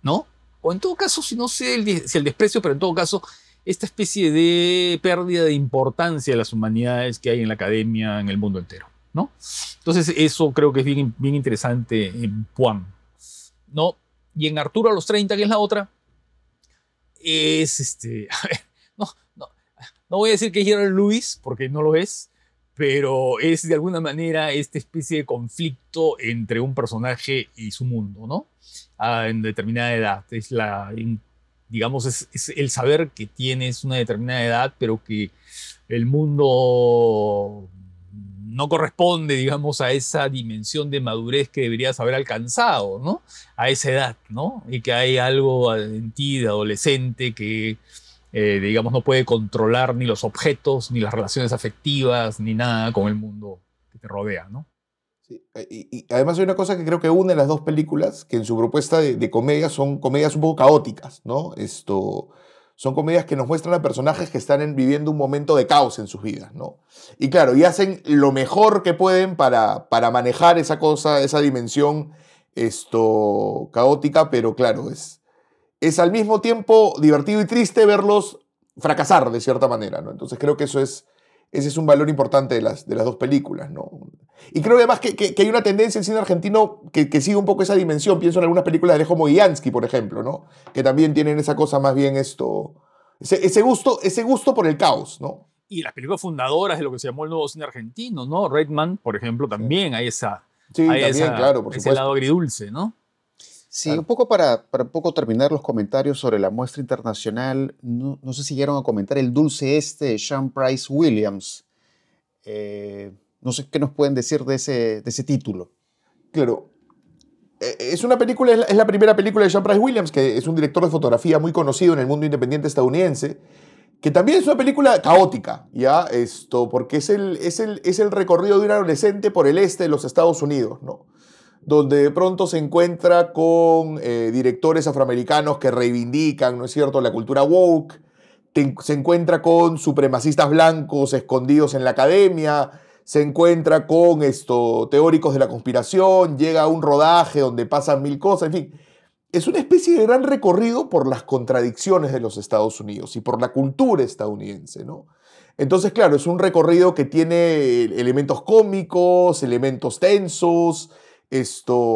¿no? O en todo caso, si no sé si el desprecio, pero en todo caso, esta especie de pérdida de importancia de las humanidades que hay en la academia en el mundo entero. ¿no? Entonces eso creo que es bien, interesante en Juan, ¿no? Y en Arturo a los 30, que es la otra, es este, (laughs) no, no, no voy a decir que es Gerald Lewis, porque no lo es, pero es de alguna manera esta especie de conflicto entre un personaje y su mundo, ¿no? Ah, en determinada edad. Es la, digamos, es, es, el saber que tienes una determinada edad, pero que el mundo no corresponde, digamos, a esa dimensión de madurez que deberías haber alcanzado, ¿no? A esa edad, ¿no? Y que hay algo en ti de adolescente que, eh, digamos, no puede controlar ni los objetos, ni las relaciones afectivas, ni nada con el mundo que te rodea, ¿no? Además hay una cosa que creo que une las dos películas, que en su propuesta de, de comedia son comedias un poco caóticas, ¿no? Esto son comedias que nos muestran a personajes que están viviendo un momento de caos en sus vidas, ¿no? Y claro, y hacen lo mejor que pueden para, para manejar esa cosa, esa dimensión esto, caótica, pero claro, es, es al mismo tiempo divertido y triste verlos fracasar de cierta manera, ¿no? Entonces creo que eso es, ese es un valor importante de las, de las dos películas, ¿no? Y creo además que, que, hay una tendencia en el cine argentino que, que, sigue un poco esa dimensión. Pienso en algunas películas de Alejo Mogiansky, por ejemplo, ¿no? Que también tienen esa cosa más bien esto, ese, ese, gusto, ese gusto por el caos, ¿no? Y las películas fundadoras de lo que se llamó el nuevo cine argentino, ¿no? Redman, por ejemplo, también hay esa... Sí, también, claro, por ese lado agridulce, ¿no? Sí, un poco para, para poco terminar los comentarios sobre la muestra internacional, no, no, sé si llegaron a comentar el dulce este de Sean Price Williams. Eh, no sé qué nos pueden decir de ese, de ese título. Claro. Eh, es una película, es la, primera película de Sean Price Williams, que es un director de fotografía muy conocido en el mundo independiente estadounidense, que también es una película caótica, ¿ya? Esto, porque es el, es el, es el recorrido de un adolescente por el este de los Estados Unidos, ¿no? Donde de pronto se encuentra con eh, directores afroamericanos que reivindican, ¿no es cierto?, la cultura woke, se encuentra con supremacistas blancos escondidos en la academia, se encuentra con esto, teóricos de la conspiración, llega a un rodaje donde pasan mil cosas, en fin. Es una especie de gran recorrido por las contradicciones de los Estados Unidos y por la cultura estadounidense, ¿no? Entonces, claro, es un recorrido que tiene elementos cómicos, elementos tensos,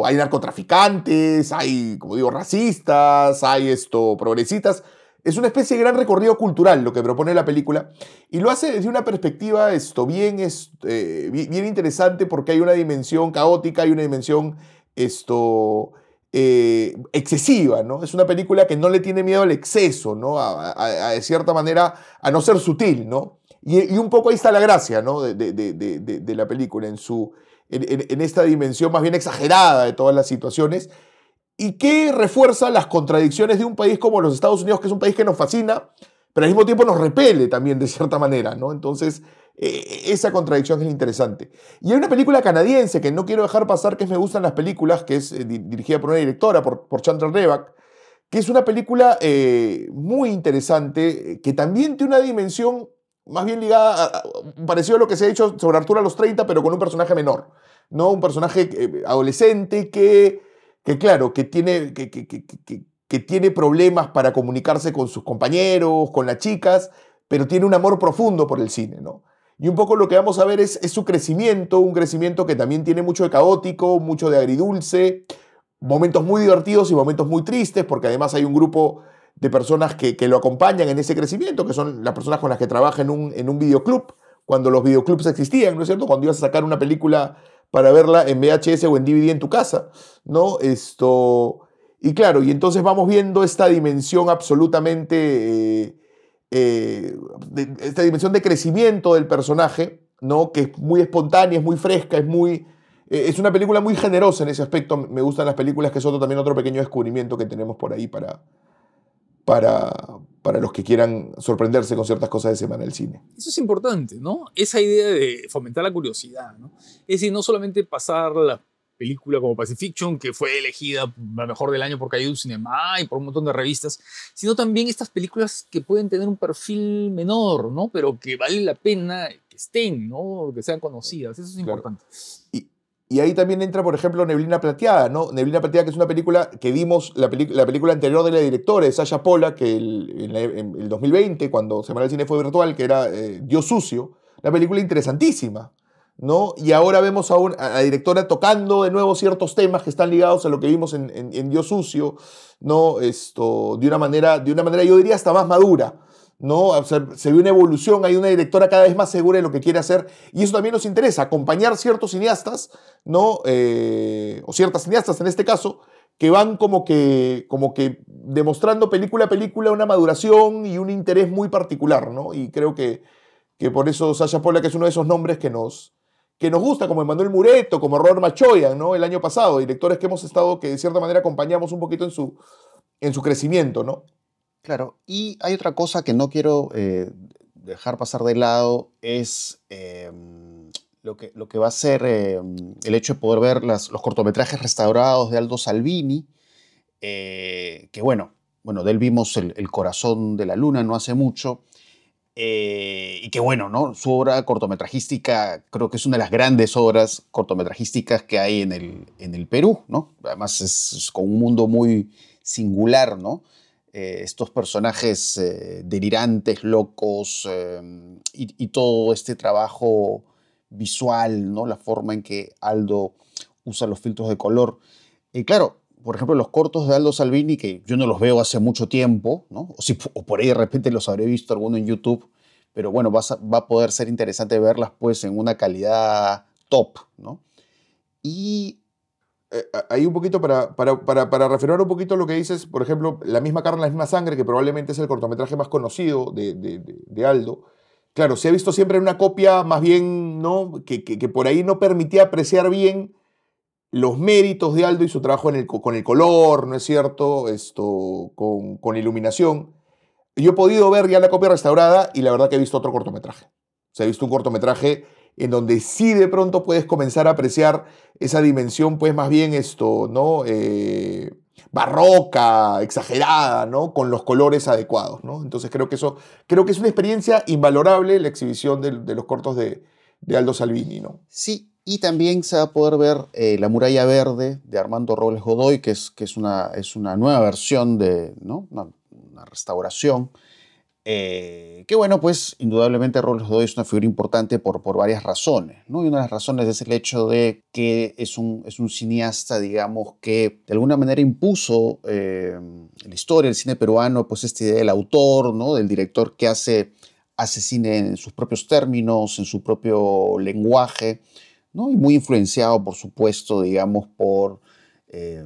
hay narcotraficantes, hay, como digo, racistas, hay esto, progresistas. Es una especie de gran recorrido cultural lo que propone la película y lo hace desde una perspectiva esto, bien, eh, bien interesante porque hay una dimensión caótica, hay una dimensión esto, eh, excesiva, ¿no? Es una película que no le tiene miedo al exceso, ¿no? A, de cierta manera, a no ser sutil, ¿no? Y, un poco ahí está la gracia, ¿no? De, de la película, en su, en, esta dimensión más bien exagerada de todas las situaciones y que refuerza las contradicciones de un país como los Estados Unidos, que es un país que nos fascina, pero al mismo tiempo nos repele también de cierta manera, ¿no? Entonces, eh, esa contradicción es interesante. Y hay una película canadiense que no quiero dejar pasar, que Me gustan las películas, que es eh, dirigida por una directora, por, por Chandra Reback, que es una película eh, muy interesante, que también tiene una dimensión más bien ligada, parecido a lo que se ha hecho sobre Arturo a los 30, pero con un personaje menor, ¿no? Un personaje eh, adolescente que, que, claro, que tiene, que, que, que, tiene problemas para comunicarse con sus compañeros, con las chicas, pero tiene un amor profundo por el cine, ¿no? Y un poco lo que vamos a ver es su crecimiento, un crecimiento que también tiene mucho de caótico, mucho de agridulce, momentos muy divertidos y momentos muy tristes, porque además hay un grupo de personas que, lo acompañan en ese crecimiento, que son las personas con las que trabaja en un, en un videoclub, cuando los videoclubs existían, ¿no es cierto? Cuando ibas a sacar una película para verla en VHS o en DVD en tu casa, ¿no? Esto... Y claro, y entonces vamos viendo esta dimensión absolutamente, eh, eh, esta dimensión de crecimiento del personaje, ¿no? Que es muy espontánea, es muy fresca, es muy... Eh, es una película muy generosa en ese aspecto. Me gustan las películas, que es otro, también otro pequeño descubrimiento que tenemos por ahí para, para, para los que quieran sorprenderse con ciertas cosas de semana del cine. Eso es importante, ¿no? Esa idea de fomentar la curiosidad, ¿no? Es decir, no solamente pasar la película como Pacifiction, que fue elegida la mejor del año por Caillou Cinema y por un montón de revistas, sino también estas películas que pueden tener un perfil menor, ¿no? Pero que vale la pena que estén, ¿no? Que sean conocidas. Eso es importante. Y, ahí también entra, por ejemplo, Neblina Plateada, ¿no? Neblina Plateada, que es una película que vimos, la, la película anterior de la directora, de Sasha Pola, que el, en, el 2020, cuando Semana del Cine fue virtual, que era eh, Dios Sucio, una película interesantísima, ¿no? Y ahora vemos a, a, la directora tocando de nuevo ciertos temas que están ligados a lo que vimos en, en, Dios Sucio, ¿no? Esto, de una manera, de una manera, yo diría, hasta más madura, ¿no? se ve una evolución, hay una directora cada vez más segura de lo que quiere hacer y eso también nos interesa, acompañar ciertos cineastas, ¿no? Eh, o ciertas cineastas en este caso, que van como que, como que demostrando película a película una maduración y un interés muy particular, ¿no? Y creo que, que por eso Sasha Pola, que es uno de esos nombres que nos, que nos gusta, como Emanuel Mureto, como Robert Machoyan, ¿no? El año pasado, directores que hemos estado, que de cierta manera acompañamos un poquito en su, en su crecimiento, ¿no? Claro, y hay otra cosa que no quiero eh, dejar pasar de lado, es em, lo, que, lo que va a ser em, el hecho de poder ver los cortometrajes restaurados de Aldo Salvini, eh, que bueno, bueno, de él vimos el, Corazón de la Luna no hace mucho, eh, y que bueno, ¿no? Su obra cortometrajística creo que es una de las grandes obras cortometrajísticas que hay en el, en el Perú, ¿no? Además es, es con un mundo muy singular, ¿no? Eh, estos personajes eh, delirantes, locos, em, y, todo este trabajo visual, ¿no? la forma en que Aldo usa los filtros de color. Y claro, por ejemplo, los cortos de Aldo Salvini, que yo no los veo hace mucho tiempo, ¿no? o, si, o por ahí de repente los habré visto alguno en YouTube, pero bueno, va a, va a poder ser interesante verlas pues en una calidad top, ¿no? Y eh, ahí un poquito para, para, para, para, referir un poquito lo que dices, por ejemplo, La misma carne, la misma sangre, que probablemente es el cortometraje más conocido de, de, de Aldo. Claro, se ha visto siempre una copia más bien, ¿no? Que, que, que, por ahí no permitía apreciar bien los méritos de Aldo y su trabajo en el, con el color, ¿no es cierto? Esto, con, con iluminación. Yo he podido ver ya la copia restaurada y la verdad que he visto otro cortometraje. O sea, he visto un cortometraje en donde sí de pronto puedes comenzar a apreciar esa dimensión, pues más bien esto, ¿no? Eh, barroca, exagerada, ¿no? Con los colores adecuados, ¿no? Entonces creo que eso, creo que es una experiencia invalorable la exhibición de, los cortos de, Aldo Salvini, ¿no? Sí, y también se va a poder ver eh, La muralla verde de Armando Robles Godoy, que es, que es, una, es una nueva versión de, ¿no? una restauración eh, que bueno, pues indudablemente Robles Godoy es una figura importante por, por varias razones, ¿no? Y una de las razones es el hecho de que es un, es un cineasta, digamos, que de alguna manera impuso eh, la historia del cine peruano, pues esta idea del autor, ¿no? Del director que hace, hace cine en sus propios términos, en su propio lenguaje, ¿no? Y muy influenciado, por supuesto, digamos, por eh,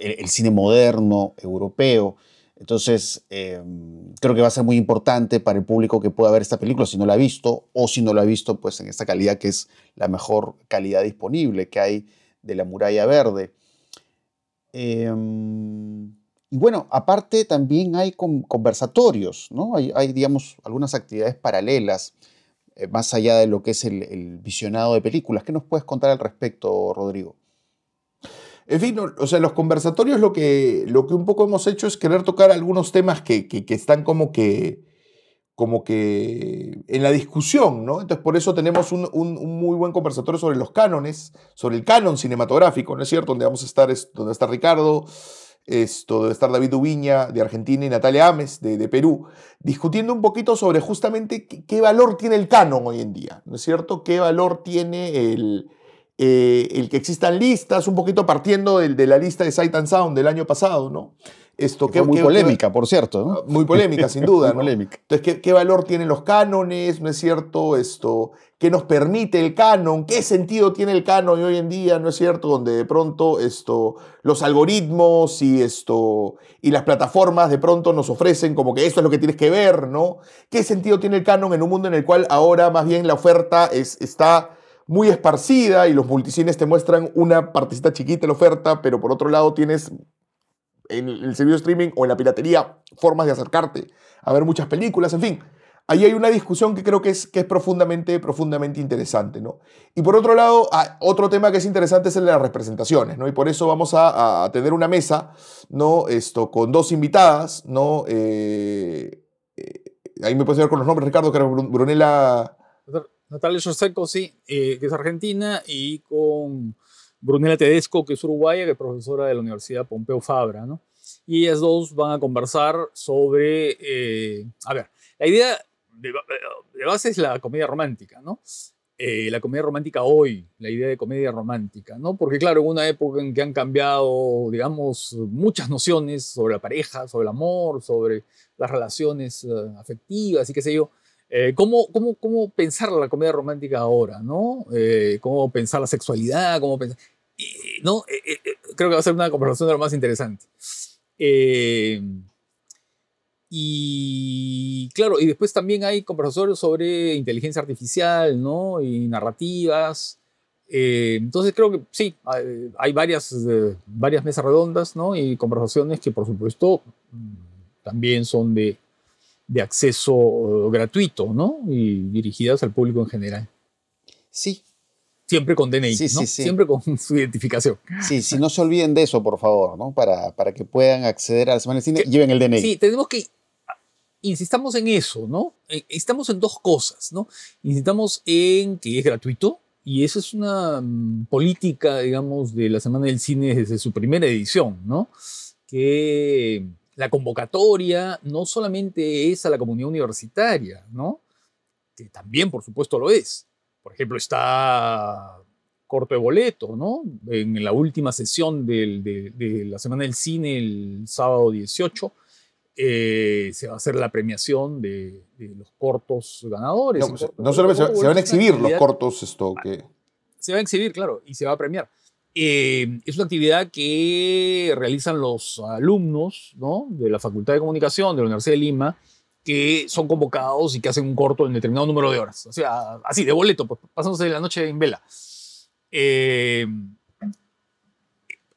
el cine moderno europeo. Entonces, em, creo que va a ser muy importante para el público que pueda ver esta película si no la ha visto, o si no la ha visto, pues en esta calidad que es la mejor calidad disponible que hay de la muralla verde. Em, y bueno, aparte también hay conversatorios, ¿no? Hay, digamos, algunas actividades paralelas, eh, más allá de lo que es el visionado de películas. ¿Qué nos puedes contar al respecto, Rodrigo? En fin, o sea, los conversatorios lo que, lo que un poco hemos hecho es querer tocar algunos temas que, están como que, como que en la discusión, ¿no? Entonces, por eso tenemos un, muy buen conversatorio sobre los cánones, sobre el canon cinematográfico, ¿no es cierto? Donde vamos a estar, donde está Ricardo, esto, debe estar David Ubiña de Argentina y Natalia Ames de, Perú, discutiendo un poquito sobre justamente qué, qué, valor tiene el canon hoy en día, ¿no es cierto? ¿Qué valor tiene el, eh, el que existan listas, un poquito partiendo de, de la lista de Sight and Sound del año pasado, ¿no? Esto, que, muy polémica, por cierto. ¿no? Muy polémica, sin duda. (laughs) polémica. Entonces, ¿qué, valor tienen los cánones? ¿No es cierto? Esto, ¿Qué nos permite el canon? ¿Qué sentido tiene el canon hoy en día? ¿No es cierto? Donde de pronto esto, los algoritmos y, esto, y las plataformas de pronto nos ofrecen como que esto es lo que tienes que ver, ¿no? ¿Qué sentido tiene el canon en un mundo en el cual ahora más bien la oferta es, está muy esparcida y los multicines te muestran una partecita chiquita en la oferta, pero por otro lado tienes en el servicio de streaming o en la piratería formas de acercarte a ver muchas películas, en fin. Ahí hay una discusión que creo que es, que es profundamente, profundamente interesante, ¿no? Y por otro lado, ah, otro tema que es interesante es el de las representaciones, ¿no? Y por eso vamos a, tener una mesa, ¿no? Esto, con dos invitadas, ¿no? Eh, eh, ahí me puedes ver con los nombres, Ricardo, que Brunella... Natalia Joseco, sí, eh, que es argentina, y con Brunella Tedesco, que es uruguaya, que es profesora de la Universidad Pompeu Fabra, ¿no? Y ellas dos van a conversar sobre, eh, a ver, la idea de, base es la comedia romántica, ¿no? Eh, la comedia romántica hoy, la idea de comedia romántica, ¿no? Porque claro, en una época en que han cambiado, digamos, muchas nociones sobre la pareja, sobre el amor, sobre las relaciones afectivas y qué sé yo, eh, ¿cómo, cómo, cómo, pensar la comedia romántica ahora? ¿no? Eh, ¿Cómo pensar la sexualidad? ¿Cómo pensar? ¿no? Eh, creo que va a ser una conversación de lo más interesante. y claro, y después también hay conversatorios sobre inteligencia artificial ¿no? y narrativas. entonces creo que sí, hay, varias, varias mesas redondas ¿no? y conversaciones que por supuesto mm, también son de, de acceso eh, gratuito, ¿no? Y dirigidas al público en general. Sí. Siempre con DNI, sí, ¿no? Siempre con (laughs) su identificación. Sí, sí, no se olviden de eso, por favor, ¿no? Para, para que puedan acceder a la Semana de Cine, lleven el DNI. Sí, tenemos que insistamos en eso, ¿no? Eh, estamos en dos cosas, ¿no? Insistamos en que es gratuito, y eso es una mm, política, digamos, de la Semana del Cine desde su primera edición, ¿no? Que la convocatoria no solamente es a la comunidad universitaria, ¿no? Que también, por supuesto, lo es. Por ejemplo, está corto de boleto, ¿no? En la última sesión de, la Semana del Cine, el sábado 18, eh, se va a hacer la premiación de, los cortos ganadores. No, solamente se, van a exhibir los cortos, esto que... Se va a exhibir, claro, y se va a premiar. Eh, es una actividad que realizan los alumnos ¿no? de la Facultad de Comunicación de la Universidad de Lima, que son convocados y que hacen un corto en determinado número de horas. O sea, así, de boleto, pues, pasándose la noche en vela. Eh,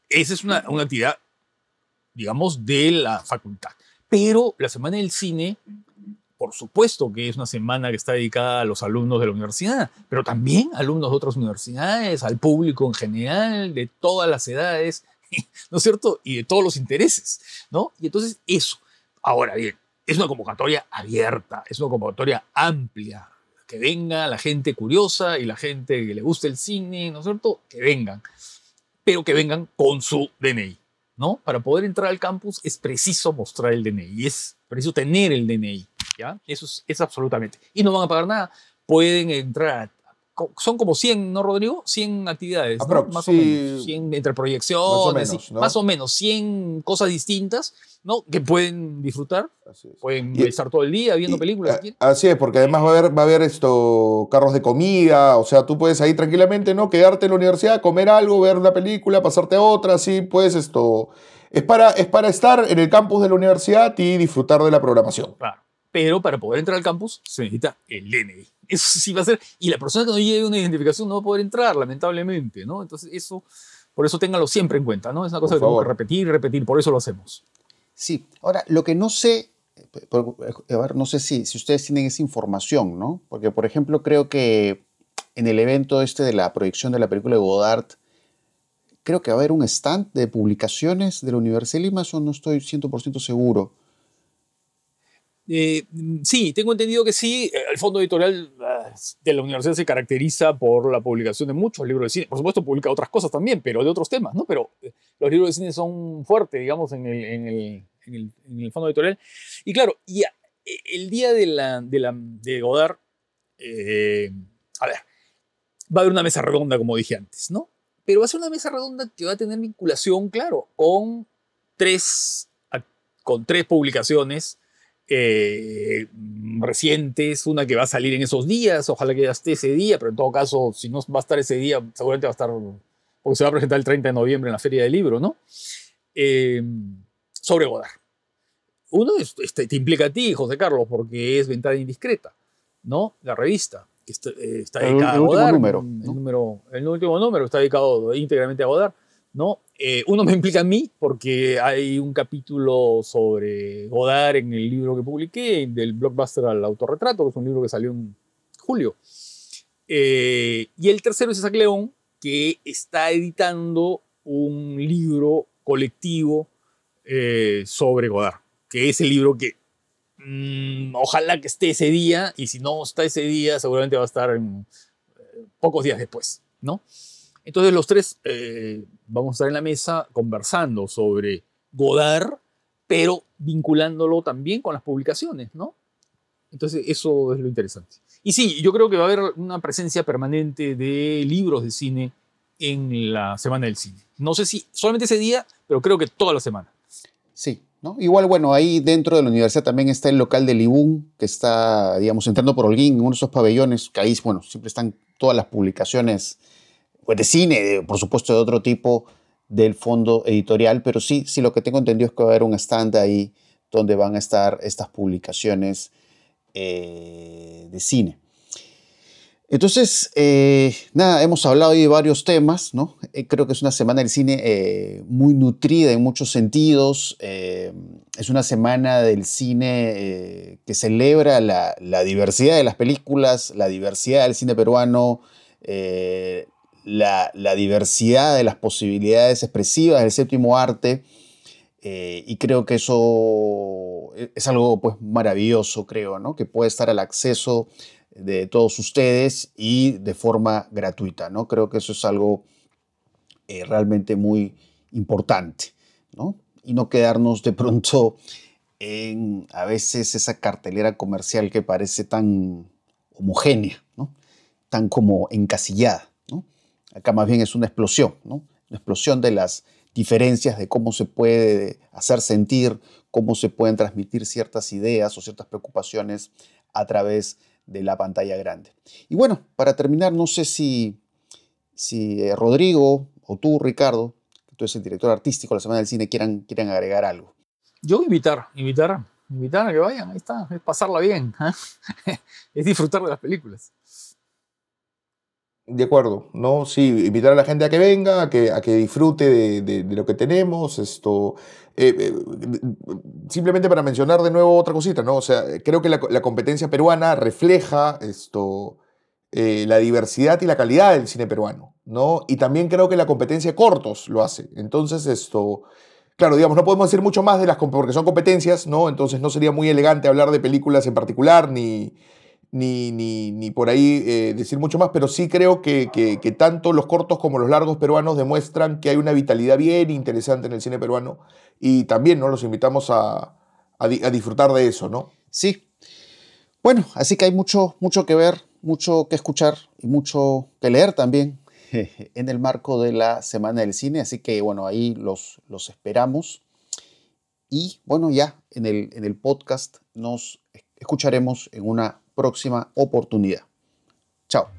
esa es una, una actividad, digamos, de la facultad. Pero la Semana del Cine por supuesto que es una semana que está dedicada a los alumnos de la universidad, pero también alumnos de otras universidades, al público en general, de todas las edades, (laughs) ¿no es cierto? Y de todos los intereses, ¿no? Y entonces eso. Ahora bien, es una convocatoria abierta, es una convocatoria amplia. Que venga la gente curiosa y la gente que le guste el cine, ¿no es cierto? Que vengan, pero que vengan con su DNI, ¿no? Para poder entrar al campus es preciso mostrar el DNI, es preciso tener el DNI. ¿Ya? Eso es, absolutamente. Y no van a pagar nada. Pueden entrar son como 100, ¿no, Rodrigo? 100 actividades, más o menos. 100 entre proyecciones, más o, menos, 100 cosas distintas, ¿no? Que pueden disfrutar. Pueden estar todo el día viendo películas. así es, porque además va a haber, va a haber esto, carros de comida, o sea, tú puedes ahí tranquilamente, ¿no? Quedarte en la universidad, comer algo, ver una película, pasarte a otra, así, puedes esto... Es para, es para estar en el campus de la universidad y disfrutar de la programación. Claro pero para poder entrar al campus se necesita el DNI. Eso sí va a ser, y la persona que no lleve una identificación no va a poder entrar, lamentablemente, ¿no? Entonces eso, por eso ténganlo siempre en cuenta, ¿no? Es una cosa que tenemos que repetir y repetir, por eso lo hacemos. Sí, ahora, lo que no sé, a ver, no sé si, si ustedes tienen esa información, ¿no? Porque, por ejemplo, creo que en el evento este de la proyección de la película de Godard, creo que va a haber un stand de publicaciones de la Universidad de Lima, eso no estoy 100% seguro. Eh, sí, tengo entendido que sí. Eh, el fondo editorial ah, de la universidad se caracteriza por la publicación de muchos libros de cine. Por supuesto, publica otras cosas también, pero de otros temas, ¿no? Pero eh, los libros de cine son fuertes, digamos, en el, fondo editorial. Y claro, el día de, la, de Godard, a ver, va a haber una mesa redonda, como dije antes, ¿no? Pero va a ser una mesa redonda que va a tener vinculación, claro, con tres, con tres publicaciones eh, recientes, una que va a salir en esos días, ojalá que ya esté ese día, pero en todo caso, si no va a estar ese día, seguramente va a estar, porque se va a presentar el 30 de noviembre en la Feria del Libro, ¿no? Eh, sobre Godard. Uno este, te implica a ti, José Carlos, porque es Ventana Indiscreta, ¿no? La revista, que está, eh, dedicada a Godard. Número, el, número, el último número está dedicado íntegramente a Godard. ¿No? Eh, uno me implica a mí porque hay un capítulo sobre Godard en el libro que publiqué, del blockbuster al autorretrato, que es un libro que salió en julio. Eh, y el tercero es Isaac León, que está editando un libro colectivo eh, sobre Godard, que es el libro que mm, ojalá que esté ese día, y si no está ese día, seguramente va a estar en, pocos días después, ¿no? Entonces los tres eh, vamos a estar en la mesa conversando sobre Godard, pero vinculándolo también con las publicaciones, ¿no? Entonces eso es lo interesante. Y sí, yo creo que va a haber una presencia permanente de libros de cine en la Semana del Cine. No sé si solamente ese día, pero creo que toda la semana. Sí, ¿no? Igual, bueno, ahí dentro de la universidad también está el local de Libún, que está, digamos, entrando por Holguín, en uno de esos pabellones, que ahí, bueno, siempre están todas las publicaciones pues de cine, por supuesto de otro tipo del fondo editorial, pero sí, sí lo que tengo entendido es que va a haber un stand ahí donde van a estar estas publicaciones eh, de cine. Entonces, eh, nada, hemos hablado hoy de varios temas, ¿no? Eh, creo que es una semana del cine muy nutrida en muchos sentidos. es una semana del cine que celebra la, la, diversidad de las películas, la diversidad del cine peruano, la, diversidad de las posibilidades expresivas del séptimo arte. Eh, y creo que eso es algo pues, maravilloso, creo, ¿no? que puede estar al acceso de todos ustedes y de forma gratuita. ¿no? Creo que eso es algo eh, realmente muy importante. ¿no? y no quedarnos de pronto en a veces esa cartelera comercial que parece tan homogénea, ¿no? tan como encasillada. Acá más bien es una explosión, ¿no? una explosión de las diferencias de cómo se puede hacer sentir, cómo se pueden transmitir ciertas ideas o ciertas preocupaciones a través de la pantalla grande. Y bueno, para terminar, no sé si, si eh, Rodrigo o tú, Ricardo, que tú eres el director artístico de la Semana del Cine, quieran, quieran agregar algo. Yo invitar, invitar, invitar a que vayan, ahí está, es pasarla bien, ¿eh? (laughs) es disfrutar de las películas. De acuerdo, ¿no? Sí, invitar a la gente a que venga, a que, a que disfrute de, de- de lo que tenemos, esto... eh, eh, simplemente para mencionar de nuevo otra cosita, ¿no? O sea, creo que la, la competencia peruana refleja esto, eh, la diversidad y la calidad del cine peruano, ¿no? Y también creo que la competencia cortos lo hace. Entonces, esto... Claro, digamos, no podemos decir mucho más de las porque son competencias, ¿no? Entonces no sería muy elegante hablar de películas en particular, ni, ni, ni, ni por ahí eh, decir mucho más, pero sí creo que, que- tanto los cortos como los largos peruanos demuestran que hay una vitalidad bien interesante en el cine peruano y también ¿no? los invitamos a, a a disfrutar de eso, ¿no? Sí. Bueno, así que hay mucho, mucho que ver, mucho que escuchar y mucho que leer también (laughs) en el marco de la Semana del Cine. Así que bueno, ahí los, los esperamos. Y bueno, ya en el, en el podcast nos escucharemos en una próxima oportunidad. Chao.